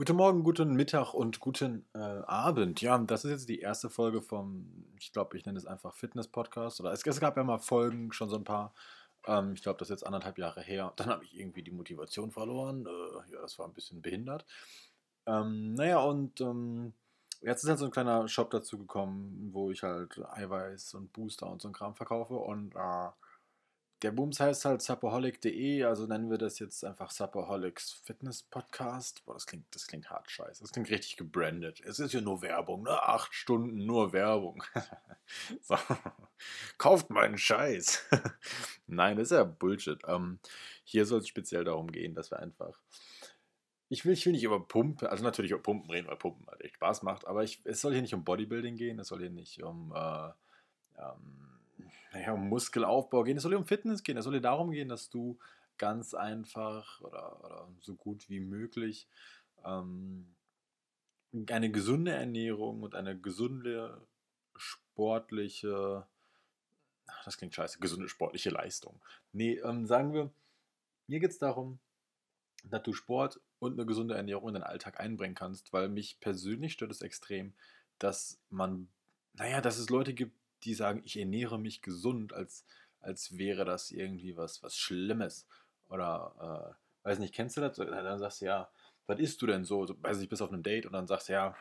Guten Morgen, guten Mittag und guten äh, Abend. Ja, das ist jetzt die erste Folge vom, ich glaube, ich nenne es einfach Fitness-Podcast. Oder es, es, gab ja mal Folgen, schon so ein paar. Ähm, ich glaube, das ist jetzt anderthalb Jahre her. Dann habe ich irgendwie die Motivation verloren. Äh, ja, das war ein bisschen behindert. Ähm, naja, und ähm, jetzt ist halt so ein kleiner Shop dazu gekommen, wo ich halt Eiweiß und Booster und so ein Kram verkaufe. Und äh, der Booms heißt halt Supperholic.de, also nennen wir das jetzt einfach Supperholics Fitness Podcast. Boah, das klingt, das klingt hart scheiße. Das klingt richtig gebrandet. Es ist ja nur Werbung, ne? Acht Stunden nur Werbung. so. Kauft meinen Scheiß. Nein, das ist ja Bullshit. Ähm, hier soll es speziell darum gehen, dass wir einfach. Ich will, ich will nicht über Pumpen, also natürlich über Pumpen reden, weil Pumpen halt echt Spaß macht, aber ich, es soll hier nicht um Bodybuilding gehen, es soll hier nicht um. Äh, ähm, naja, um Muskelaufbau gehen, es soll um Fitness gehen, es soll dir darum gehen, dass du ganz einfach oder, oder so gut wie möglich ähm, eine gesunde Ernährung und eine gesunde sportliche, das klingt scheiße, gesunde sportliche Leistung. Nee, ähm, sagen wir, mir geht es darum, dass du Sport und eine gesunde Ernährung in deinen Alltag einbringen kannst, weil mich persönlich stört es extrem, dass man, naja, dass es Leute gibt, die sagen, ich ernähre mich gesund, als, als wäre das irgendwie was, was Schlimmes. Oder, äh, weiß nicht, kennst du das? Dann sagst du, ja, was isst du denn so? so weiß nicht, bist auf einem Date und dann sagst du, ja,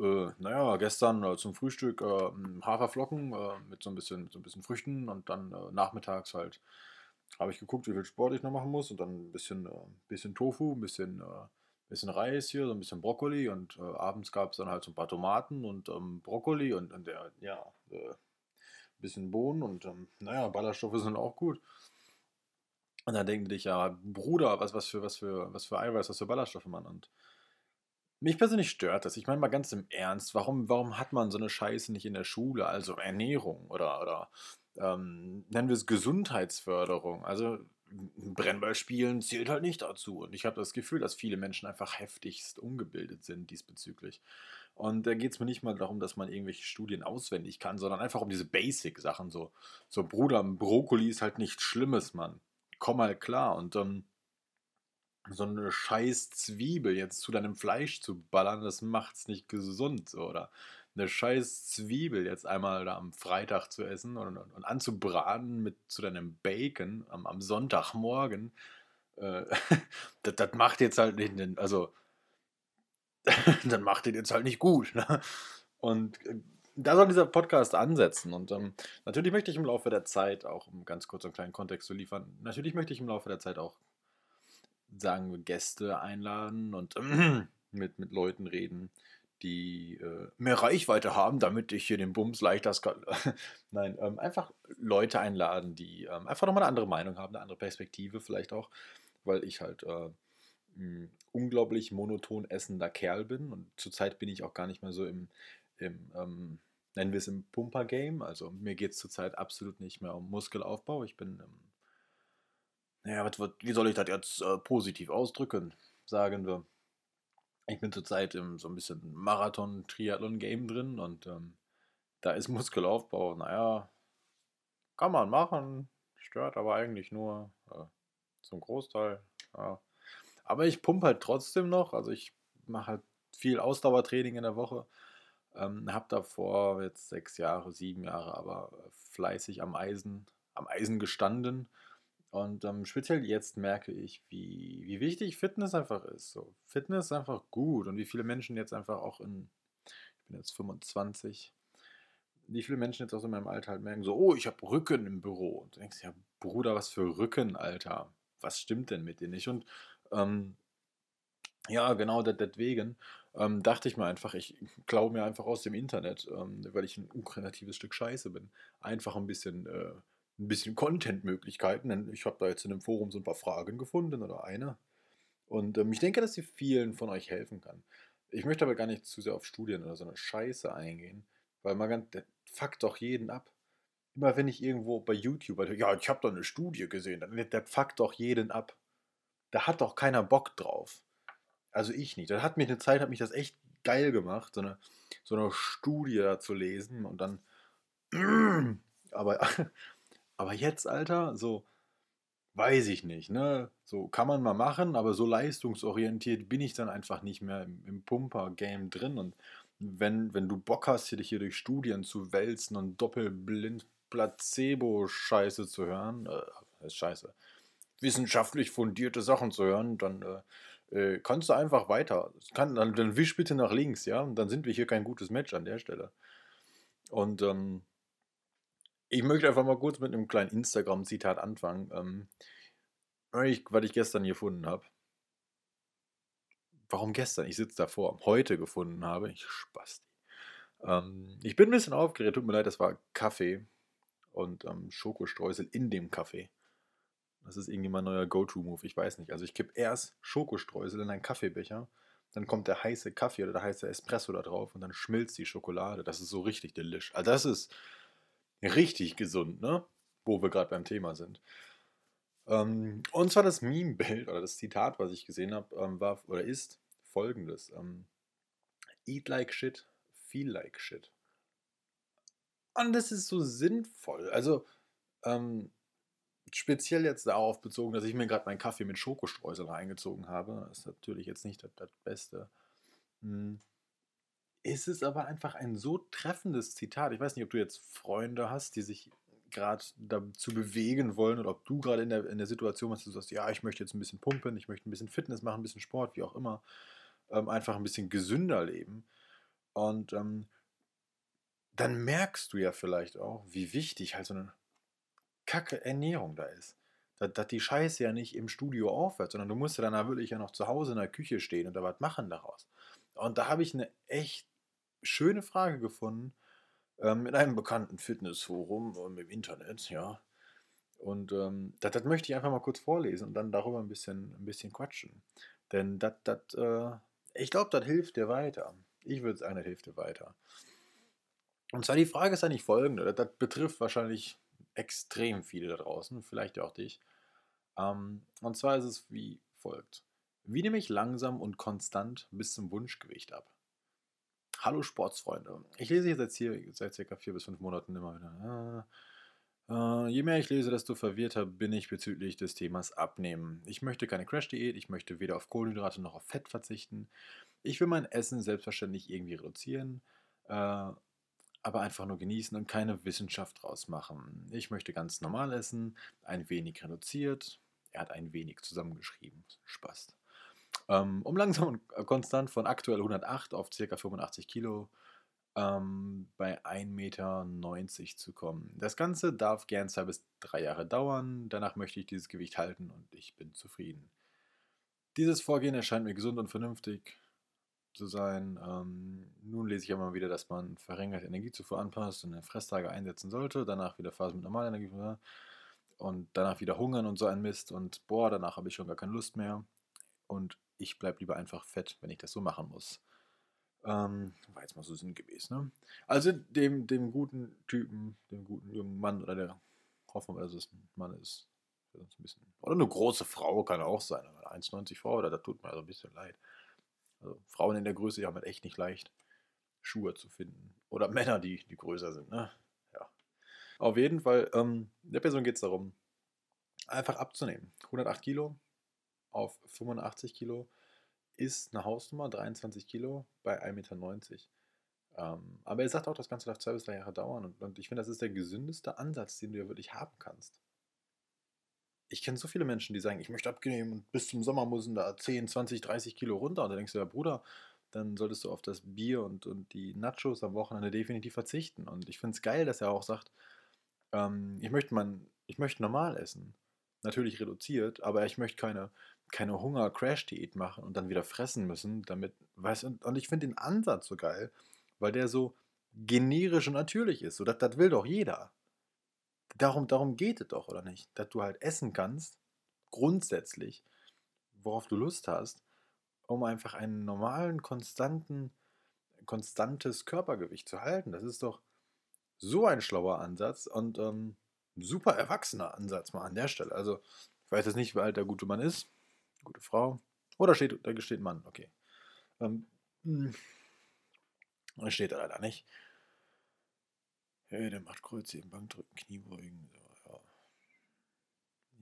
äh, naja, gestern äh, zum Frühstück äh, Haferflocken äh, mit, so ein bisschen, mit so ein bisschen Früchten und dann äh, nachmittags halt habe ich geguckt, wie viel Sport ich noch machen muss und dann ein bisschen, äh, bisschen Tofu, ein bisschen, bisschen Reis hier, so ein bisschen Brokkoli und abends gab es dann halt so ein paar Tomaten und ähm, Brokkoli und, und der, ja, bisschen Bohnen und ähm, naja, Ballaststoffe sind auch gut. Und dann denken die dich, ja, Bruder, was, was, für, was, für, was für Eiweiß, was für Ballaststoffe man und mich persönlich stört das. Ich meine mal ganz im Ernst, warum, warum hat man so eine Scheiße nicht in der Schule? Also Ernährung oder, oder ähm, nennen wir es Gesundheitsförderung. Also Brennballspielen zählt halt nicht dazu. Und ich habe das Gefühl, dass viele Menschen einfach heftigst ungebildet sind diesbezüglich. Und da geht es mir nicht mal darum, dass man irgendwelche Studien auswendig kann, sondern einfach um diese Basic-Sachen. So, so Bruder, Brokkoli ist halt nichts Schlimmes, Mann. Komm mal klar. Und ähm, so eine scheiß Zwiebel jetzt zu deinem Fleisch zu ballern, das macht's nicht gesund. Oder eine scheiß Zwiebel jetzt einmal da am Freitag zu essen und, und, und anzubraten mit zu deinem Bacon am, am Sonntagmorgen. Äh, das, das macht jetzt halt nicht, also dann macht den jetzt halt nicht gut. Ne? Und äh, da soll dieser Podcast ansetzen. Und ähm, natürlich möchte ich im Laufe der Zeit, auch um ganz kurz einen kleinen Kontext zu liefern, natürlich möchte ich im Laufe der Zeit auch, sagen wir, Gäste einladen und äh, mit, mit Leuten reden, die äh, mehr Reichweite haben, damit ich hier den Bums leichter. Nein, ähm, einfach Leute einladen, die ähm, einfach nochmal eine andere Meinung haben, eine andere Perspektive vielleicht auch, weil ich halt äh, unglaublich monoton essender Kerl bin und zurzeit bin ich auch gar nicht mehr so im, im ähm, nennen wir es im Pumper-Game. Also mir geht es zurzeit absolut nicht mehr um Muskelaufbau. Ich bin, ähm, naja, was, was, wie soll ich das jetzt äh, positiv ausdrücken? Sagen wir. Ich bin zurzeit im so ein bisschen Marathon-Triathlon-Game drin und ähm, da ist Muskelaufbau, naja, kann man machen, stört aber eigentlich nur äh, zum Großteil. Ja. Aber ich pumpe halt trotzdem noch. Also ich mache halt viel Ausdauertraining in der Woche. Ähm, habe davor jetzt sechs Jahre, sieben Jahre, aber fleißig am Eisen, am Eisen gestanden. Und ähm, speziell jetzt merke ich, wie, wie wichtig Fitness einfach ist. So, Fitness ist einfach gut und wie viele Menschen jetzt einfach auch in, ich bin jetzt 25, wie viele Menschen jetzt auch in meinem Alter halt merken, so, oh, ich habe Rücken im Büro. Und du denkst, ja, Bruder, was für Rücken, Alter. Was stimmt denn mit dir nicht? Und ähm, ja, genau deswegen ähm, dachte ich mir einfach, ich klaue mir einfach aus dem Internet, ähm, weil ich ein unkreatives Stück Scheiße bin, einfach ein bisschen, äh, ein bisschen Content-Möglichkeiten. Denn ich habe da jetzt in einem Forum so ein paar Fragen gefunden oder eine. Und ähm, ich denke, dass sie vielen von euch helfen kann. Ich möchte aber gar nicht zu sehr auf Studien oder so eine Scheiße eingehen, weil man ganz, der fuckt doch jeden ab. Immer wenn ich irgendwo bei YouTube, ja, ich habe da eine Studie gesehen, dann der fuckt doch jeden ab da hat doch keiner Bock drauf. Also ich nicht. Da hat mich eine Zeit, hat mich das echt geil gemacht, so eine, so eine Studie zu lesen und dann. Aber, aber jetzt, Alter, so. weiß ich nicht, ne? So kann man mal machen, aber so leistungsorientiert bin ich dann einfach nicht mehr im, im Pumper-Game drin. Und wenn, wenn du Bock hast, hier dich hier durch Studien zu wälzen und doppelblind Placebo-Scheiße zu hören, äh, ist scheiße, wissenschaftlich fundierte Sachen zu hören, dann äh, äh, kannst du einfach weiter. Kann, dann, dann wisch bitte nach links, ja? Und dann sind wir hier kein gutes Match an der Stelle. Und ähm, ich möchte einfach mal kurz mit einem kleinen Instagram-Zitat anfangen, ähm, ich, weil ich gestern gefunden habe. Warum gestern? Ich sitze davor, heute gefunden habe. Ich spasti. Ähm, ich bin ein bisschen aufgeregt, tut mir leid, das war Kaffee und ähm, Schokostreusel in dem Kaffee. Das ist irgendwie mein neuer Go-To-Move, ich weiß nicht. Also ich kippe erst Schokostreusel in einen Kaffeebecher, dann kommt der heiße Kaffee oder der heiße Espresso da drauf und dann schmilzt die Schokolade. Das ist so richtig delish. Also das ist richtig gesund, ne? Wo wir gerade beim Thema sind. Ähm, und zwar das Meme-Bild oder das Zitat, was ich gesehen habe, ähm, war oder ist folgendes: ähm, Eat like shit, feel like shit. Und das ist so sinnvoll. Also, ähm, speziell jetzt darauf bezogen, dass ich mir gerade meinen Kaffee mit Schokostreusel reingezogen habe. Ist natürlich jetzt nicht das, das Beste. Hm ist es aber einfach ein so treffendes Zitat. Ich weiß nicht, ob du jetzt Freunde hast, die sich gerade dazu bewegen wollen oder ob du gerade in der, in der Situation bist, du sagst, ja, ich möchte jetzt ein bisschen pumpen, ich möchte ein bisschen Fitness machen, ein bisschen Sport, wie auch immer, ähm, einfach ein bisschen gesünder leben. Und ähm, dann merkst du ja vielleicht auch, wie wichtig halt so eine kacke Ernährung da ist. Dass, dass die Scheiße ja nicht im Studio aufhört, sondern du musst ja dann wirklich ja noch zu Hause in der Küche stehen und da was machen daraus. Und da habe ich eine echt schöne Frage gefunden ähm, in einem bekannten Fitnessforum und im Internet, ja. Und ähm, das, das möchte ich einfach mal kurz vorlesen und dann darüber ein bisschen, ein bisschen quatschen. Denn das, das, äh, ich glaube, das hilft dir weiter. Ich würde sagen, das hilft dir weiter. Und zwar die Frage ist eigentlich folgende: das, das betrifft wahrscheinlich extrem viele da draußen, vielleicht auch dich. Ähm, und zwar ist es wie folgt: Wie nehme ich langsam und konstant bis zum Wunschgewicht ab? Hallo Sportsfreunde. Ich lese jetzt hier seit circa vier bis fünf Monaten immer wieder. Äh, je mehr ich lese, desto verwirrter bin ich bezüglich des Themas Abnehmen. Ich möchte keine Crash-Diät, ich möchte weder auf Kohlenhydrate noch auf Fett verzichten. Ich will mein Essen selbstverständlich irgendwie reduzieren, äh, aber einfach nur genießen und keine Wissenschaft draus machen. Ich möchte ganz normal essen, ein wenig reduziert. Er hat ein wenig zusammengeschrieben. Spaß. Ähm, um langsam und konstant von aktuell 108 auf ca. 85 Kilo ähm, bei 1,90 Meter zu kommen. Das Ganze darf gern zwei bis drei Jahre dauern. Danach möchte ich dieses Gewicht halten und ich bin zufrieden. Dieses Vorgehen erscheint mir gesund und vernünftig zu sein. Ähm, nun lese ich mal wieder, dass man verringert Energiezufuhr anpasst und eine Fresstage einsetzen sollte. Danach wieder Phase mit normaler Energie und danach wieder hungern und so ein Mist. Und boah, danach habe ich schon gar keine Lust mehr. Und ich bleibe lieber einfach fett, wenn ich das so machen muss. Ähm, war jetzt mal so sinngemäß, ne? Also dem, dem guten Typen, dem guten jungen Mann oder der, hoffen wir, dass es ein Mann ist, ein bisschen, oder eine große Frau kann auch sein, aber 1,90 Frau, oder da tut mir also ein bisschen leid. Also Frauen in der Größe, die haben halt echt nicht leicht, Schuhe zu finden. Oder Männer, die, die größer sind, ne? Ja. Auf jeden Fall, ähm, der Person geht es darum, einfach abzunehmen. 108 Kilo, auf 85 Kilo ist eine Hausnummer, 23 Kilo bei 1,90 Meter. Ähm, aber er sagt auch, das Ganze darf zwei bis drei Jahre dauern. Und, und ich finde, das ist der gesündeste Ansatz, den du ja wirklich haben kannst. Ich kenne so viele Menschen, die sagen, ich möchte abnehmen und bis zum Sommer müssen da 10, 20, 30 Kilo runter. Und da denkst du, ja, Bruder, dann solltest du auf das Bier und, und die Nachos am Wochenende definitiv verzichten. Und ich finde es geil, dass er auch sagt, ähm, ich, möchte man, ich möchte normal essen. Natürlich reduziert, aber ich möchte keine keine Hunger-Crash-Diät machen und dann wieder fressen müssen, damit, weißt und, und ich finde den Ansatz so geil, weil der so generisch und natürlich ist. So, das, das will doch jeder. Darum, darum geht es doch, oder nicht? Dass du halt essen kannst, grundsätzlich, worauf du Lust hast, um einfach einen normalen, konstanten, konstantes Körpergewicht zu halten. Das ist doch so ein schlauer Ansatz und ähm, super erwachsener Ansatz mal an der Stelle. Also, ich weiß jetzt nicht, wie alt der gute Mann ist gute Frau. Oder steht, da steht Mann, okay. Ähm, hm. da steht er leider nicht. Ja, der macht Kreuz im Bankdrücken, Kniebeugen. Ja.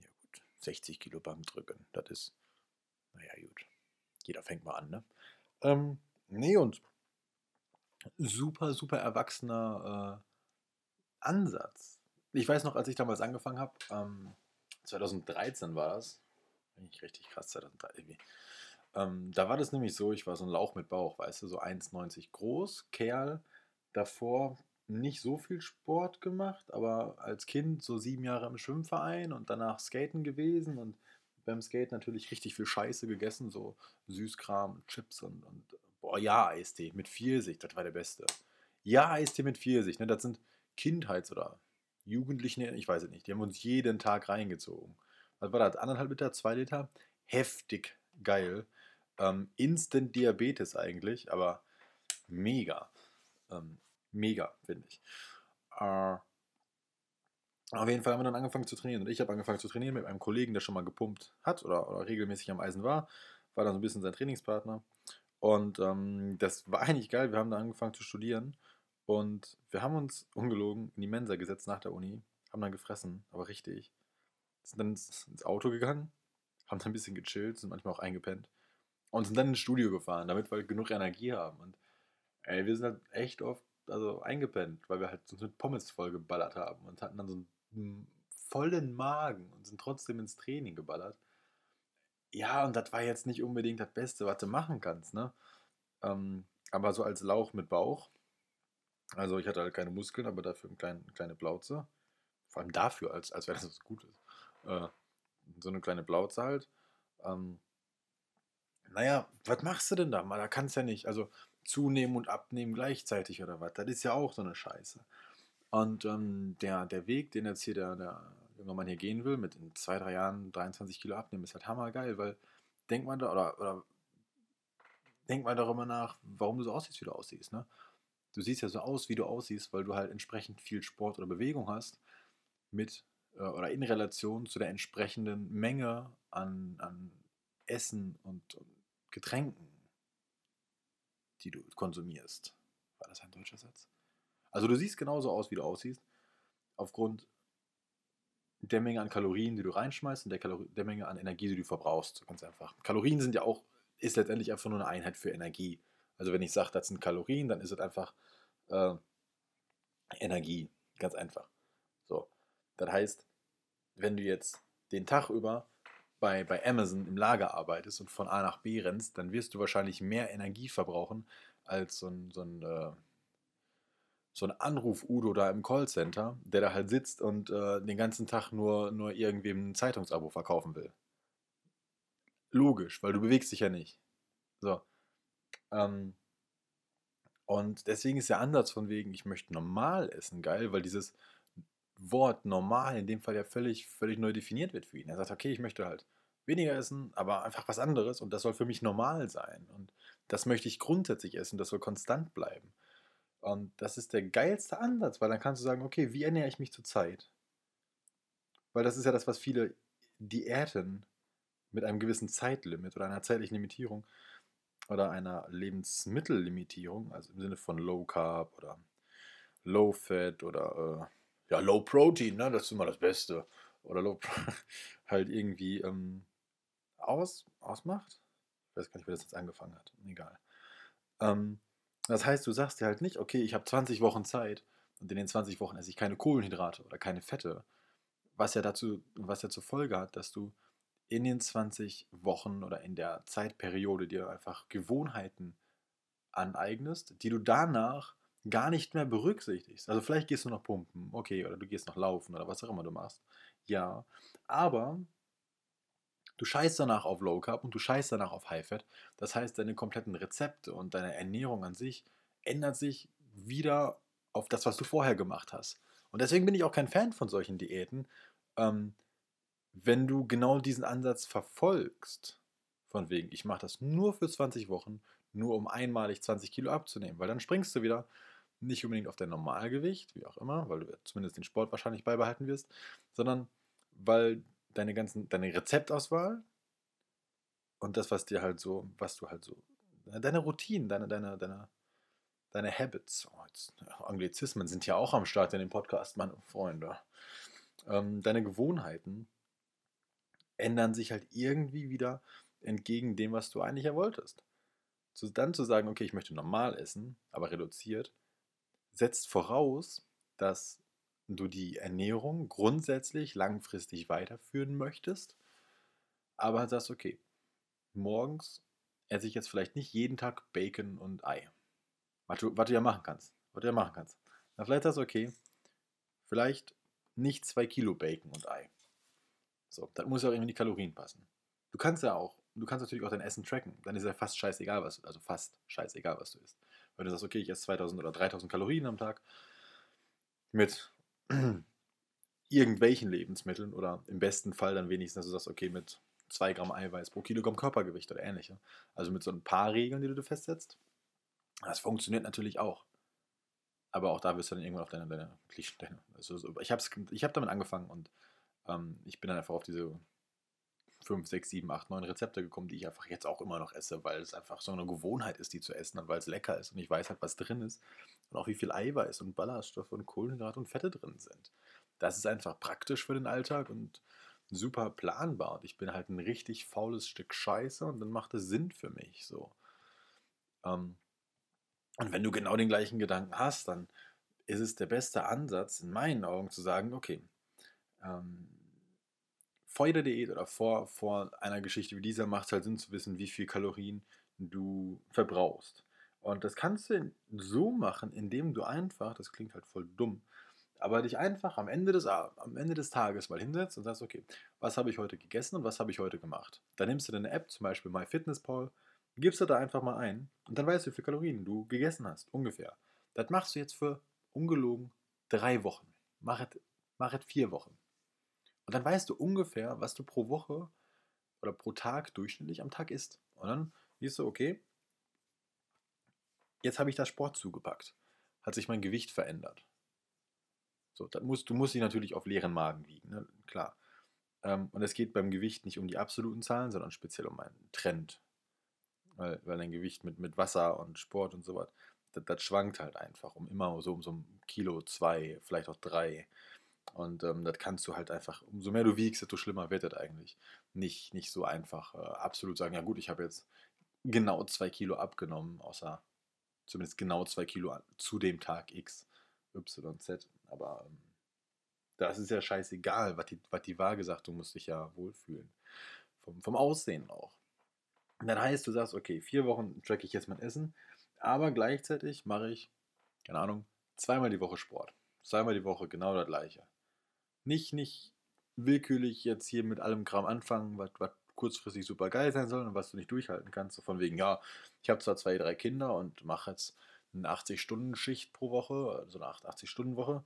ja, gut. 60 Kilo Bank drücken. Das ist, naja, gut. Jeder fängt mal an, ne? Ähm, nee, und super, super erwachsener äh, Ansatz. Ich weiß noch, als ich damals angefangen habe, ähm, 2013 war das, eigentlich richtig krass, 2013 Ähm, da war das nämlich so, ich war so ein Lauch mit Bauch, weißt du, so 1,90 groß, Kerl, davor nicht so viel Sport gemacht, aber als Kind so sieben Jahre im Schwimmverein und danach Skaten gewesen und beim Skate natürlich richtig viel Scheiße gegessen, so Süßkram, Chips und, und boah, ja, Eistee mit Pfirsich, das war der beste. Ja, Eistee mit Pfirsich, ne, das sind Kindheits- oder Jugendlichen, ich weiß es nicht, die haben uns jeden Tag reingezogen. Was war das? Anderthalb Liter, zwei Liter? Heftig geil. Ähm, Instant Diabetes eigentlich, aber mega. Ähm, mega, finde ich. Äh, auf jeden Fall haben wir dann angefangen zu trainieren. Und ich habe angefangen zu trainieren mit einem Kollegen, der schon mal gepumpt hat oder, oder regelmäßig am Eisen war. War dann so ein bisschen sein Trainingspartner. Und ähm, das war eigentlich geil. Wir haben dann angefangen zu studieren. Und wir haben uns ungelogen in die Mensa gesetzt nach der Uni. Haben dann gefressen, aber richtig. Sind dann ins, Auto gegangen. Haben dann ein bisschen gechillt, sind manchmal auch eingepennt. Und sind dann ins Studio gefahren, damit wir genug Energie haben. Und ey, wir sind halt echt oft also eingepennt, weil wir halt uns mit Pommes voll geballert haben und hatten dann so einen vollen Magen und sind trotzdem ins Training geballert. Ja, und das war jetzt nicht unbedingt das Beste, was du machen kannst, ne? Ähm, aber so als Lauch mit Bauch. Also ich hatte halt keine Muskeln, aber dafür eine kleine, kleine Blauze. Vor allem dafür, als, als wäre das was Gutes. Äh, so eine kleine Blauze halt. Ähm, naja, was machst du denn da mal? Da kannst du ja nicht. Also zunehmen und abnehmen gleichzeitig oder was. Das ist ja auch so eine Scheiße. Und ähm, der, der Weg, den jetzt hier der, der junge Mann hier gehen will, mit in zwei, drei Jahren 23 Kilo abnehmen, ist halt hammergeil, weil denk mal da, oder, oder denk mal darüber nach, warum du so aussiehst, wie du aussiehst. Ne? Du siehst ja so aus, wie du aussiehst, weil du halt entsprechend viel Sport oder Bewegung hast mit äh, oder in Relation zu der entsprechenden Menge an, an Essen und, und Getränken die du konsumierst. War das ein deutscher Satz? Also du siehst genauso aus, wie du aussiehst, aufgrund der Menge an Kalorien, die du reinschmeißt und der, Kalori der Menge an Energie, die du verbrauchst. Ganz einfach. Kalorien sind ja auch, ist letztendlich einfach nur eine Einheit für Energie. Also wenn ich sage, das sind Kalorien, dann ist es einfach äh, Energie. Ganz einfach. So. Das heißt, wenn du jetzt den Tag über bei, bei Amazon im Lager arbeitest und von A nach B rennst, dann wirst du wahrscheinlich mehr Energie verbrauchen als so ein, so ein, äh, so ein Anruf-Udo da im Callcenter, der da halt sitzt und äh, den ganzen Tag nur, nur irgendwem ein Zeitungsabo verkaufen will. Logisch, weil du bewegst dich ja nicht. So. Ähm, und deswegen ist der Ansatz von wegen, ich möchte normal essen, geil, weil dieses Wort normal in dem Fall ja völlig, völlig neu definiert wird für ihn. Er sagt, okay, ich möchte halt weniger essen, aber einfach was anderes und das soll für mich normal sein. Und das möchte ich grundsätzlich essen, das soll konstant bleiben. Und das ist der geilste Ansatz, weil dann kannst du sagen, okay, wie ernähre ich mich zurzeit? Weil das ist ja das, was viele Diäten mit einem gewissen Zeitlimit oder einer zeitlichen Limitierung oder einer Lebensmittellimitierung, also im Sinne von Low Carb oder Low Fat oder äh, ja, Low Protein, ne? das ist immer das Beste. Oder Low halt irgendwie ähm, aus, ausmacht. Ich weiß gar nicht, wer das jetzt angefangen hat. Egal. Ähm, das heißt, du sagst dir halt nicht, okay, ich habe 20 Wochen Zeit und in den 20 Wochen esse ich keine Kohlenhydrate oder keine Fette. Was ja dazu, was ja zur Folge hat, dass du in den 20 Wochen oder in der Zeitperiode dir einfach Gewohnheiten aneignest, die du danach gar nicht mehr berücksichtigst. Also vielleicht gehst du noch pumpen, okay, oder du gehst noch laufen oder was auch immer du machst. Ja, aber du scheißt danach auf Low Carb und du scheißt danach auf High Fat. Das heißt, deine kompletten Rezepte und deine Ernährung an sich ändert sich wieder auf das, was du vorher gemacht hast. Und deswegen bin ich auch kein Fan von solchen Diäten, ähm, wenn du genau diesen Ansatz verfolgst. Von wegen, ich mache das nur für 20 Wochen, nur um einmalig 20 Kilo abzunehmen, weil dann springst du wieder nicht unbedingt auf dein Normalgewicht, wie auch immer, weil du zumindest den Sport wahrscheinlich beibehalten wirst, sondern weil deine ganzen, deine Rezeptauswahl und das, was dir halt so, was du halt so, deine Routinen, deine, deine, deine, deine Habits, oh, jetzt, Anglizismen sind ja auch am Start in dem Podcast, meine Freunde, ähm, deine Gewohnheiten ändern sich halt irgendwie wieder entgegen dem, was du eigentlich ja wolltest. Zu, dann zu sagen, okay, ich möchte normal essen, aber reduziert, setzt voraus, dass du die Ernährung grundsätzlich langfristig weiterführen möchtest, aber sagst, okay, morgens esse ich jetzt vielleicht nicht jeden Tag Bacon und Ei. Was du, was du ja machen kannst. Was du ja machen kannst. Na, vielleicht sagst du, okay, vielleicht nicht zwei Kilo Bacon und Ei. So, das muss ja auch irgendwie die Kalorien passen. Du kannst ja auch, du kannst natürlich auch dein Essen tracken. Dann ist ja fast scheißegal, was, also fast scheißegal, was du isst. Wenn du sagst, okay, ich esse 2000 oder 3000 Kalorien am Tag mit irgendwelchen Lebensmitteln oder im besten Fall dann wenigstens, dass du sagst, okay, mit 2 Gramm Eiweiß pro Kilogramm Körpergewicht oder ähnliche. Also mit so ein paar Regeln, die du dir festsetzt. Das funktioniert natürlich auch. Aber auch da wirst du dann irgendwann auf deine, deine Klischee. Also ich habe ich hab damit angefangen und ähm, ich bin dann einfach auf diese 5, 6, 7, 8, 9 Rezepte gekommen, die ich einfach jetzt auch immer noch esse, weil es einfach so eine Gewohnheit ist, die zu essen und weil es lecker ist und ich weiß halt, was drin ist und auch wie viel Eiweiß und Ballaststoffe und Kohlenhydrate und Fette drin sind. Das ist einfach praktisch für den Alltag und super planbar und ich bin halt ein richtig faules Stück Scheiße und dann macht es Sinn für mich so. Ähm, und wenn du genau den gleichen Gedanken hast, dann ist es der beste Ansatz in meinen Augen zu sagen, okay, ähm, vor jeder Diät oder vor, vor einer Geschichte wie dieser macht es halt Sinn zu wissen, wie viel Kalorien du verbrauchst. Und das kannst du so machen, indem du einfach, das klingt halt voll dumm, aber dich einfach am Ende des, am Ende des Tages mal hinsetzt und sagst, okay, was habe ich heute gegessen und was habe ich heute gemacht? Dann nimmst du deine App, zum Beispiel MyFitnessPal, gibst du da einfach mal ein und dann weißt du, wie viele Kalorien du gegessen hast, ungefähr. Das machst du jetzt für ungelogen drei Wochen. Mach es, vier Wochen. Und dann weißt du ungefähr, was du pro Woche oder pro Tag durchschnittlich am Tag isst. Und dann siehst du, okay, jetzt habe ich das Sport zugepackt. Hat sich mein Gewicht verändert. So, dann musst, du musst dich natürlich auf leeren Magen wiegen, ne? klar. Ähm, und es geht beim Gewicht nicht um die absoluten Zahlen, sondern speziell um einen Trend. Weil, weil dein Gewicht mit, mit Wasser und Sport und so was, das, das schwankt halt einfach um immer so um so ein Kilo, zwei, vielleicht auch drei. Und ähm, das kannst du halt einfach, umso mehr du wiegst, desto schlimmer wird das eigentlich. Nicht, nicht so einfach äh, absolut sagen, ja gut, ich habe jetzt genau zwei Kilo abgenommen, außer zumindest genau zwei Kilo zu dem Tag X, Y, Z. Aber ähm, das ist ja scheißegal, was die, was die Waage sagt, du musst dich ja wohlfühlen. Vom, vom Aussehen auch. Und dann heißt, du sagst, okay, vier Wochen tracke ich jetzt mein Essen, aber gleichzeitig mache ich, keine Ahnung, zweimal die Woche Sport. Zweimal die Woche genau das gleiche. Nicht, nicht willkürlich jetzt hier mit allem Kram anfangen, was, kurzfristig super geil sein soll und was du nicht durchhalten kannst. So von wegen, ja, ich habe zwar zwei, drei Kinder und mache jetzt eine 80-Stunden-Schicht pro Woche, so eine 80-Stunden-Woche.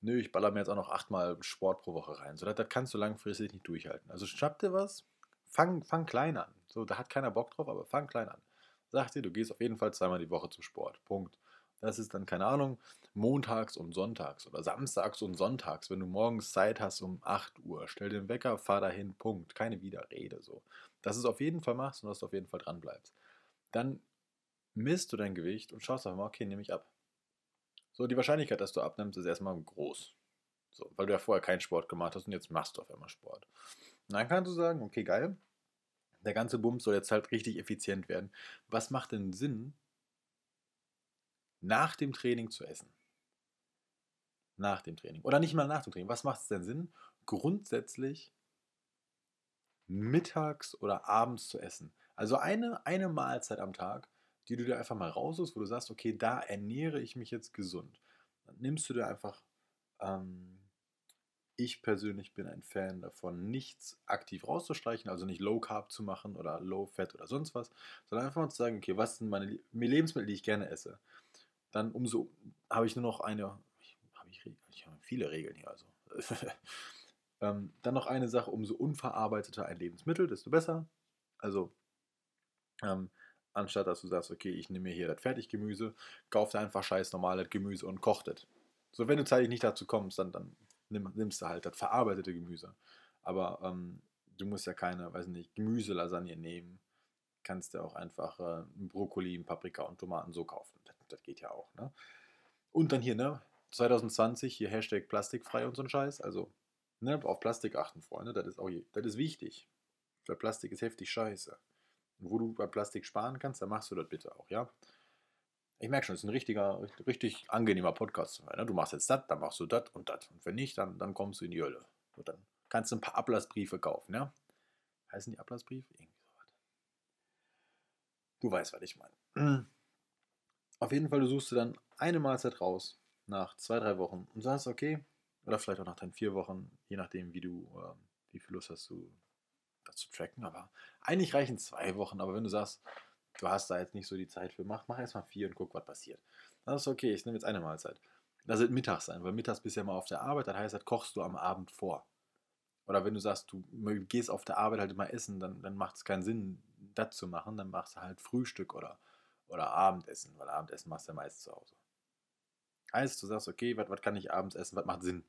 Nö, ich baller mir jetzt auch noch achtmal Sport pro Woche rein. So, das, das kannst du langfristig nicht durchhalten. Also schnapp dir was, fang, fang klein an. So, da hat keiner Bock drauf, aber fang klein an. Sag dir, du gehst auf jeden Fall zweimal die Woche zum Sport. Punkt. Das ist dann, keine Ahnung, montags und sonntags oder samstags und sonntags, wenn du morgens Zeit hast um 8 Uhr. Stell den Wecker, fahr dahin, Punkt. Keine Widerrede. So. Dass du es auf jeden Fall machst und dass du auf jeden Fall dran bleibst. Dann misst du dein Gewicht und schaust einfach mal, okay, nehme ich ab. So, die Wahrscheinlichkeit, dass du abnimmst, ist erstmal groß. So, weil du ja vorher keinen Sport gemacht hast und jetzt machst du auf einmal Sport. Und dann kannst du sagen, okay, geil, der ganze Bums soll jetzt halt richtig effizient werden. Was macht denn Sinn, nach dem Training zu essen? Nach dem Training. Oder nicht mal nach dem Training. Was macht es denn Sinn, grundsätzlich mittags oder abends zu essen? Also eine, eine Mahlzeit am Tag, die du dir einfach mal raussuchst, wo du sagst, okay, da ernähre ich mich jetzt gesund. Dann nimmst du dir einfach, ähm, ich persönlich bin ein Fan davon, nichts aktiv rauszustreichen, also nicht Low Carb zu machen oder Low Fat oder sonst was, sondern einfach mal zu sagen, okay, was sind meine Lebensmittel, die ich gerne esse. Dann umso habe ich nur noch eine, ich, habe ich, ich habe viele Regeln hier, also. ähm, dann noch eine Sache, umso unverarbeiteter ein Lebensmittel, desto besser. Also ähm, anstatt dass du sagst, okay, ich nehme mir hier das Fertiggemüse, kauf dir einfach scheiß normales Gemüse und koch das. So, wenn du zeitlich nicht dazu kommst, dann, dann nimm, nimmst du halt das verarbeitete Gemüse. Aber ähm, du musst ja keine, weiß nicht, Gemüselasagne nehmen. Kannst du auch einfach äh, Brokkoli, Paprika und Tomaten so kaufen. Das, geht ja auch, ne? Und dann hier, ne? 2020, hier Hashtag plastikfrei und so ein Scheiß. Also Ne, auf Plastik achten, Freunde, das ist, auch, das ist wichtig. Weil Plastik ist heftig scheiße. Und wo du bei Plastik sparen kannst, dann machst du das bitte auch, ja? Ich merke schon, es ist ein richtiger, richtig angenehmer Podcast. Ne? Du machst jetzt das, dann machst du das und das. Und wenn nicht, dann, dann kommst du in die Hölle. Und dann kannst du ein paar Ablassbriefe kaufen, ja? Heißen die Ablassbriefe? Irgendwie sowas. Du weißt, was ich meine. Auf jeden Fall, du suchst dir dann eine Mahlzeit raus nach zwei, drei Wochen und sagst, okay, oder vielleicht auch nach deinen vier Wochen, je nachdem, wie du, äh, wie viel Lust hast du das zu tracken. Aber eigentlich reichen zwei Wochen. Aber wenn du sagst, du hast da jetzt nicht so die Zeit für, mach, mach erstmal vier und guck, was passiert. Dann ist okay, ich nehme jetzt eine Mahlzeit. Das wird mittags sein, weil mittags bist du ja mal auf der Arbeit, das heißt, das kochst du am Abend vor. Oder wenn du sagst, du gehst auf der Arbeit halt immer essen, dann, dann macht es keinen Sinn, das zu machen. Dann machst du halt Frühstück oder, oder Abendessen, weil Abendessen machst du ja meist zu Hause. Heißt, du sagst, okay, was kann ich abends essen, was macht Sinn?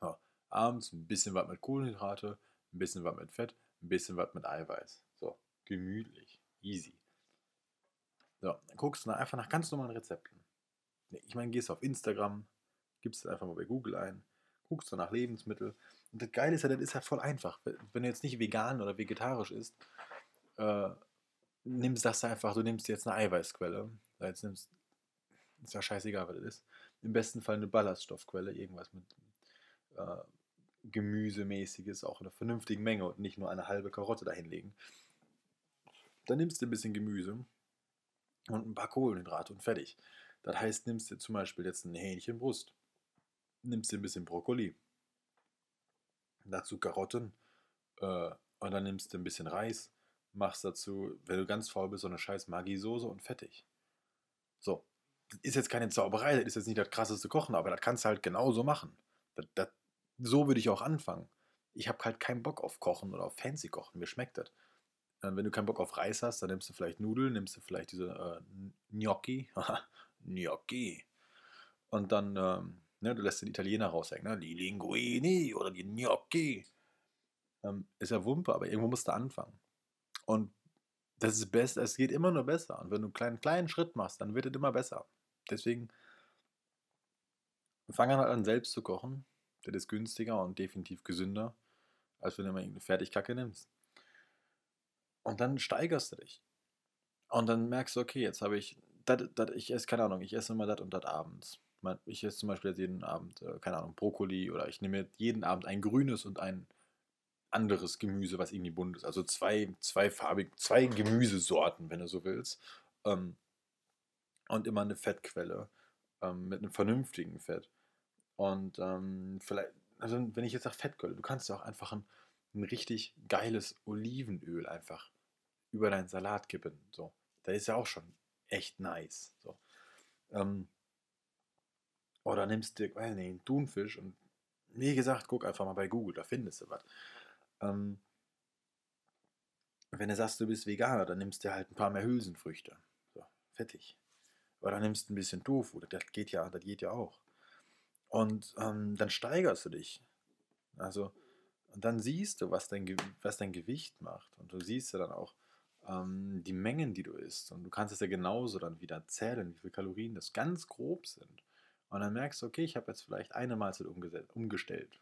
So, abends ein bisschen was mit Kohlenhydrate, ein bisschen was mit Fett, ein bisschen was mit Eiweiß. So, gemütlich, easy. So, dann guckst du einfach nach ganz normalen Rezepten. Ich meine, gehst auf Instagram, gibst es einfach mal bei Google ein, guckst du nach Lebensmitteln. Und das Geile ist ja, das ist ja voll einfach. Wenn du jetzt nicht vegan oder vegetarisch isst, äh, nimmst das einfach, du nimmst jetzt eine Eiweißquelle. Jetzt nimmst, ist ja scheißegal, was das ist. Im besten Fall eine Ballaststoffquelle, irgendwas mit äh, Gemüsemäßiges, auch in einer vernünftigen Menge und nicht nur eine halbe Karotte dahinlegen. Dann nimmst du ein bisschen Gemüse und ein paar Kohlenhydrate und fertig. Das heißt, nimmst du zum Beispiel jetzt eine Hähnchenbrust, nimmst du ein bisschen Brokkoli, dazu Karotten äh, und dann nimmst du ein bisschen Reis, machst dazu, wenn du ganz faul bist, so eine scheiß Maggi-Soße und fertig. So, das ist jetzt keine Zauberei, das ist jetzt nicht das krasseste Kochen, aber das kannst du halt genauso machen. Das, das, so würde ich auch anfangen. Ich habe halt keinen Bock auf Kochen oder auf Fancy Kochen, mir schmeckt das. Äh, wenn du keinen Bock auf Reis hast, dann nimmst du vielleicht Nudeln, nimmst du vielleicht diese äh, Gnocchi, Gnocchi. Und dann, ähm, ne, du lässt den Italiener raushängen, ne? die Linguini oder die Gnocchi. Ähm, ist ja Wumpe, aber irgendwo musst du anfangen. Und das ist best, es geht immer nur besser. Und wenn du einen kleinen, kleinen Schritt machst, dann wird es immer besser. Deswegen fang an, halt an, selbst zu kochen. Das ist günstiger und definitiv gesünder, als wenn du immer irgendeine Fertigkacke nimmst. Und dann steigerst du dich. Und dann merkst du, okay, jetzt habe ich, dat, dat, ich esse, keine Ahnung, ich esse immer das und das abends. Ich esse zum Beispiel jeden Abend, äh, keine Ahnung, Brokkoli oder ich nehme jeden Abend ein grünes und ein anderes Gemüse, was irgendwie bunt ist. Also zwei, zwei farbig, zwei Gemüsesorten, wenn du so willst. Ähm, und immer eine Fettquelle ähm, mit einem vernünftigen Fett. Und ähm, vielleicht, also wenn ich jetzt sage Fettquelle, du kannst ja auch einfach ein, ein richtig geiles Olivenöl einfach über deinen Salat kippen. So, das ist ja auch schon echt nice. So. Ähm, oder nimmst du, weiß nicht, einen Thunfisch und wie gesagt, guck einfach mal bei Google, da findest du was. Ähm, wenn du sagst, du bist Veganer, dann nimmst du halt ein paar mehr Hülsenfrüchte. So, fettig. Oder nimmst ein bisschen Tofu, das geht ja, das geht ja auch. Und ähm, dann steigerst du dich. Also, und dann siehst du, was dein, was dein Gewicht macht. Und du siehst ja dann auch ähm, die Mengen, die du isst. Und du kannst es ja genauso dann wieder zählen, wie viele Kalorien das ganz grob sind. Und dann merkst du, okay, ich habe jetzt vielleicht eine Mahlzeit umgestellt.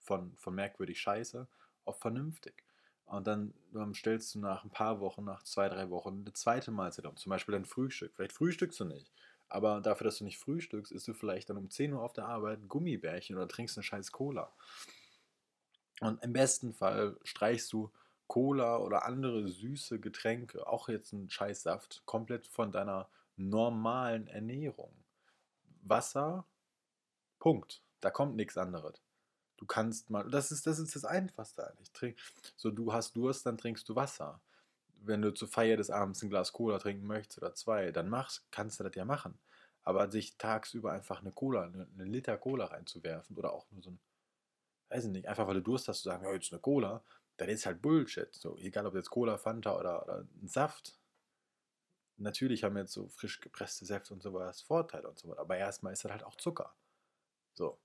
Von, von merkwürdig scheiße auf vernünftig. Und dann ähm, stellst du nach ein paar Wochen, nach zwei, drei Wochen, eine zweite Mahlzeit um. Zum Beispiel dein Frühstück. Vielleicht frühstückst du nicht. Aber dafür, dass du nicht frühstückst, isst du vielleicht dann um 10 Uhr auf der Arbeit Gummibärchen oder trinkst eine scheiß Cola. Und im besten Fall streichst du Cola oder andere süße Getränke, auch jetzt ein Scheißsaft, komplett von deiner normalen Ernährung. Wasser, Punkt. Da kommt nichts anderes. Du kannst mal, das ist, das ist das Einfachste eigentlich. Trink, so, du hast Durst, dann trinkst du Wasser. Wenn du zur Feier des Abends ein Glas Cola trinken möchtest oder zwei, dann machst, kannst du das ja machen. Aber sich tagsüber einfach eine Cola, eine, eine Liter Cola reinzuwerfen oder auch nur so ein, weiß ich nicht, einfach weil du Durst hast, zu sagen, ja, jetzt eine Cola, dann ist halt Bullshit. So, egal ob jetzt Cola, Fanta oder, oder ein Saft. Natürlich haben jetzt so frisch gepresste Säfte und sowas Vorteile und so weiter, aber erstmal ist das halt auch Zucker. So,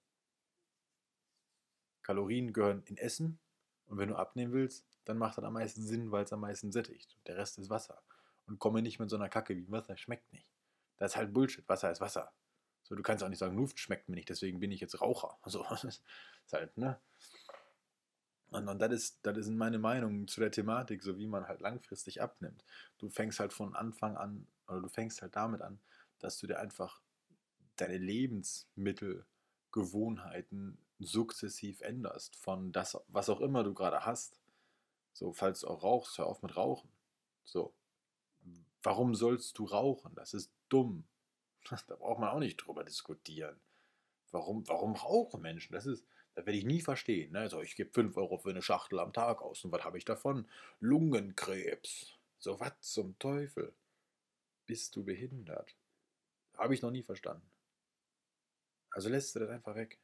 Kalorien gehören in Essen und wenn du abnehmen willst, dann macht das am meisten Sinn, weil es am meisten sättigt. Der Rest ist Wasser. Und komme nicht mit so einer Kacke wie Wasser schmeckt nicht. Das ist halt Bullshit. Wasser ist Wasser. So, du kannst auch nicht sagen, Luft schmeckt mir nicht, deswegen bin ich jetzt Raucher. Also, das ist halt, ne? Und, und das, ist, das ist meine Meinung zu der Thematik, so wie man halt langfristig abnimmt. Du fängst halt von Anfang an, oder du fängst halt damit an, dass du dir einfach deine Lebensmittelgewohnheiten sukzessiv änderst. Von das, was auch immer du gerade hast. So, falls du auch rauchst, hör auf mit Rauchen. So. Warum sollst du rauchen? Das ist dumm. Da braucht man auch nicht drüber diskutieren. Warum, warum rauchen Menschen? Das ist, das werde ich nie verstehen. Ne? Also ich gebe 5 Euro für eine Schachtel am Tag aus. Und was habe ich davon? Lungenkrebs. So, was zum Teufel? Bist du behindert? Habe ich noch nie verstanden. Also lässt du das einfach weg.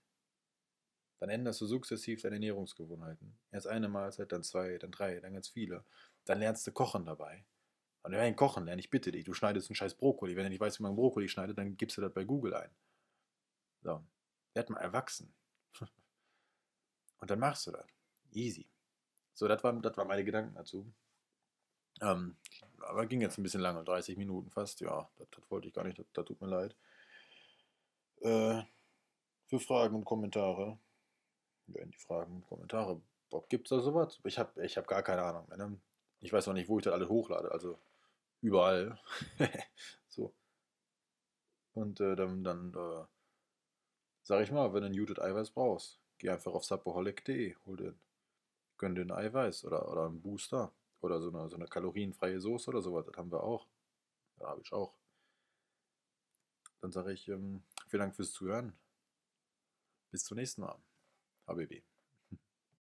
Dann änderst du sukzessiv deine Ernährungsgewohnheiten. Erst eine Mahlzeit, dann zwei, dann drei, dann ganz viele. Dann lernst du kochen dabei. Und wenn du kochen lernst, ich bitte dich, du schneidest einen scheiß Brokkoli. Wenn du nicht weißt, wie man Brokkoli schneidet, dann gibst du das bei Google ein. So. Werd mal erwachsen. Und dann machst du das. Easy. So, das waren, das waren meine Gedanken dazu. Ähm, aber ging jetzt ein bisschen lange, 30 Minuten fast. Ja, das, das wollte ich gar nicht, das, das tut mir leid. Äh, für Fragen und Kommentare, wenn die Fragen und Kommentare gibt es da sowas? Ich habe ich hab gar keine Ahnung. Ne? Ich weiß auch nicht, wo ich das alle hochlade. Also überall. so. Und äh, dann, dann äh, sag ich mal, wenn du ein Muted Eiweiß brauchst, geh einfach auf sappoholic.de, hol den, gönn dir ein Eiweiß oder, oder einen Booster oder so eine, so eine kalorienfreie Soße oder sowas. Das haben wir auch. Ja, habe ich auch. Dann sage ich ähm, vielen Dank fürs Zuhören. Bis zum nächsten Mal. ABB.